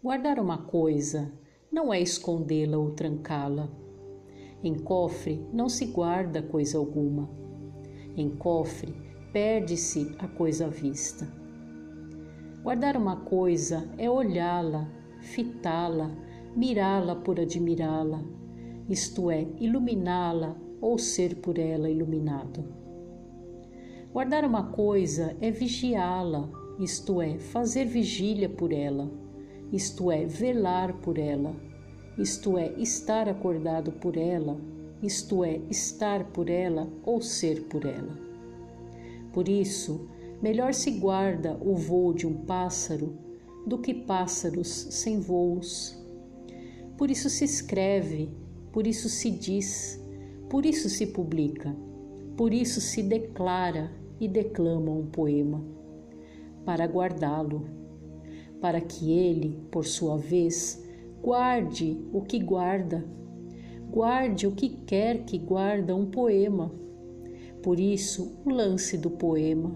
Guardar uma coisa não é escondê-la ou trancá-la. Em cofre não se guarda coisa alguma. Em cofre perde-se a coisa à vista. Guardar uma coisa é olhá-la, fitá-la, mirá-la por admirá-la, isto é, iluminá-la ou ser por ela iluminado. Guardar uma coisa é vigiá-la, isto é, fazer vigília por ela, isto é, velar por ela, isto é, estar acordado por ela, isto é, estar por ela ou ser por ela. Por isso, melhor se guarda o voo de um pássaro do que pássaros sem voos. Por isso se escreve, por isso se diz, por isso se publica, por isso se declara e declama um poema, para guardá-lo, para que ele, por sua vez, guarde o que guarda, guarde o que quer que guarda um poema. Por isso, o lance do poema,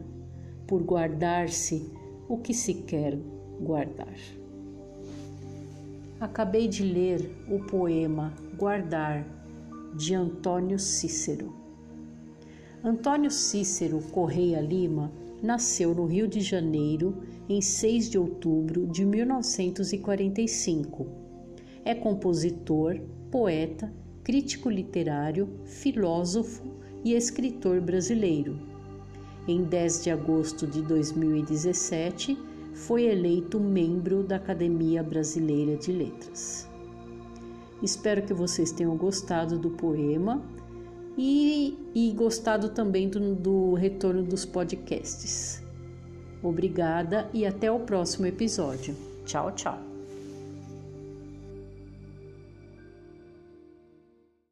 por guardar-se o que se quer guardar. Acabei de ler o poema Guardar de Antônio Cícero. Antônio Cícero Correia Lima nasceu no Rio de Janeiro em 6 de outubro de 1945. É compositor, poeta, crítico literário, filósofo e escritor brasileiro. Em 10 de agosto de 2017, foi eleito membro da Academia Brasileira de Letras. Espero que vocês tenham gostado do poema e, e gostado também do, do retorno dos podcasts. Obrigada e até o próximo episódio. Tchau, tchau.